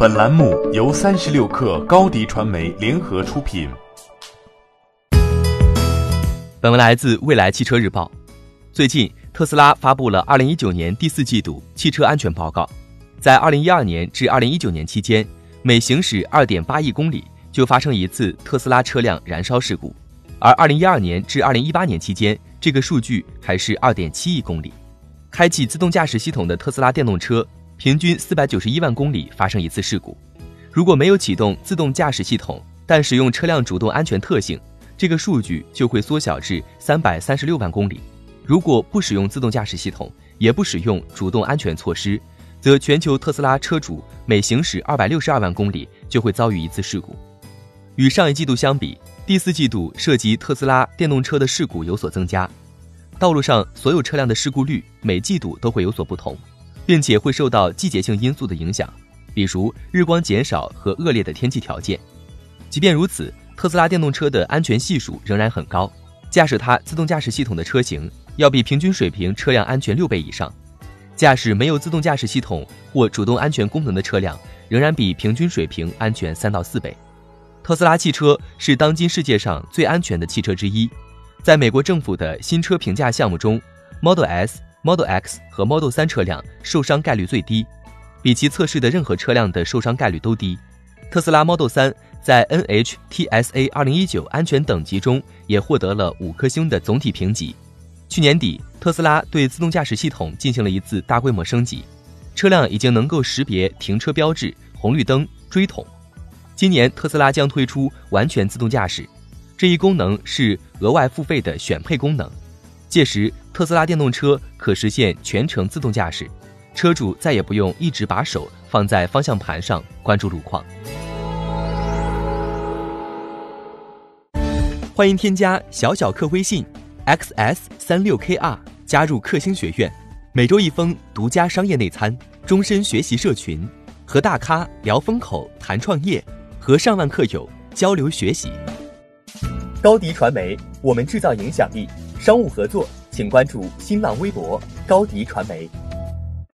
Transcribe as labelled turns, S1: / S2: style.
S1: 本栏目由三十六氪高低传媒联合出品。
S2: 本文来自未来汽车日报。最近，特斯拉发布了二零一九年第四季度汽车安全报告。在二零一二年至二零一九年期间，每行驶二点八亿公里就发生一次特斯拉车辆燃烧事故，而二零一二年至二零一八年期间，这个数据还是二点七亿公里。开启自动驾驶系统的特斯拉电动车，平均四百九十一万公里发生一次事故。如果没有启动自动驾驶系统，但使用车辆主动安全特性，这个数据就会缩小至三百三十六万公里。如果不使用自动驾驶系统，也不使用主动安全措施，则全球特斯拉车主每行驶二百六十二万公里就会遭遇一次事故。与上一季度相比，第四季度涉及特斯拉电动车的事故有所增加。道路上所有车辆的事故率每季度都会有所不同，并且会受到季节性因素的影响，比如日光减少和恶劣的天气条件。即便如此，特斯拉电动车的安全系数仍然很高，驾驶它自动驾驶系统的车型要比平均水平车辆安全六倍以上。驾驶没有自动驾驶系统或主动安全功能的车辆，仍然比平均水平安全三到四倍。特斯拉汽车是当今世界上最安全的汽车之一。在美国政府的新车评价项目中，Model S、Model X 和 Model 3车辆受伤概率最低，比其测试的任何车辆的受伤概率都低。特斯拉 Model 3在 NHTSA 2019安全等级中也获得了五颗星的总体评级。去年底，特斯拉对自动驾驶系统进行了一次大规模升级，车辆已经能够识别停车标志、红绿灯、锥筒。今年，特斯拉将推出完全自动驾驶。这一功能是额外付费的选配功能，届时特斯拉电动车可实现全程自动驾驶，车主再也不用一直把手放在方向盘上关注路况。欢迎添加小小客微信，xs 三六 kr 加入克星学院，每周一封独家商业内参，终身学习社群，和大咖聊风口谈创业，和上万客友交流学习。高迪传媒，我们制造影响力。商务合作，请关注新浪微博高迪传媒。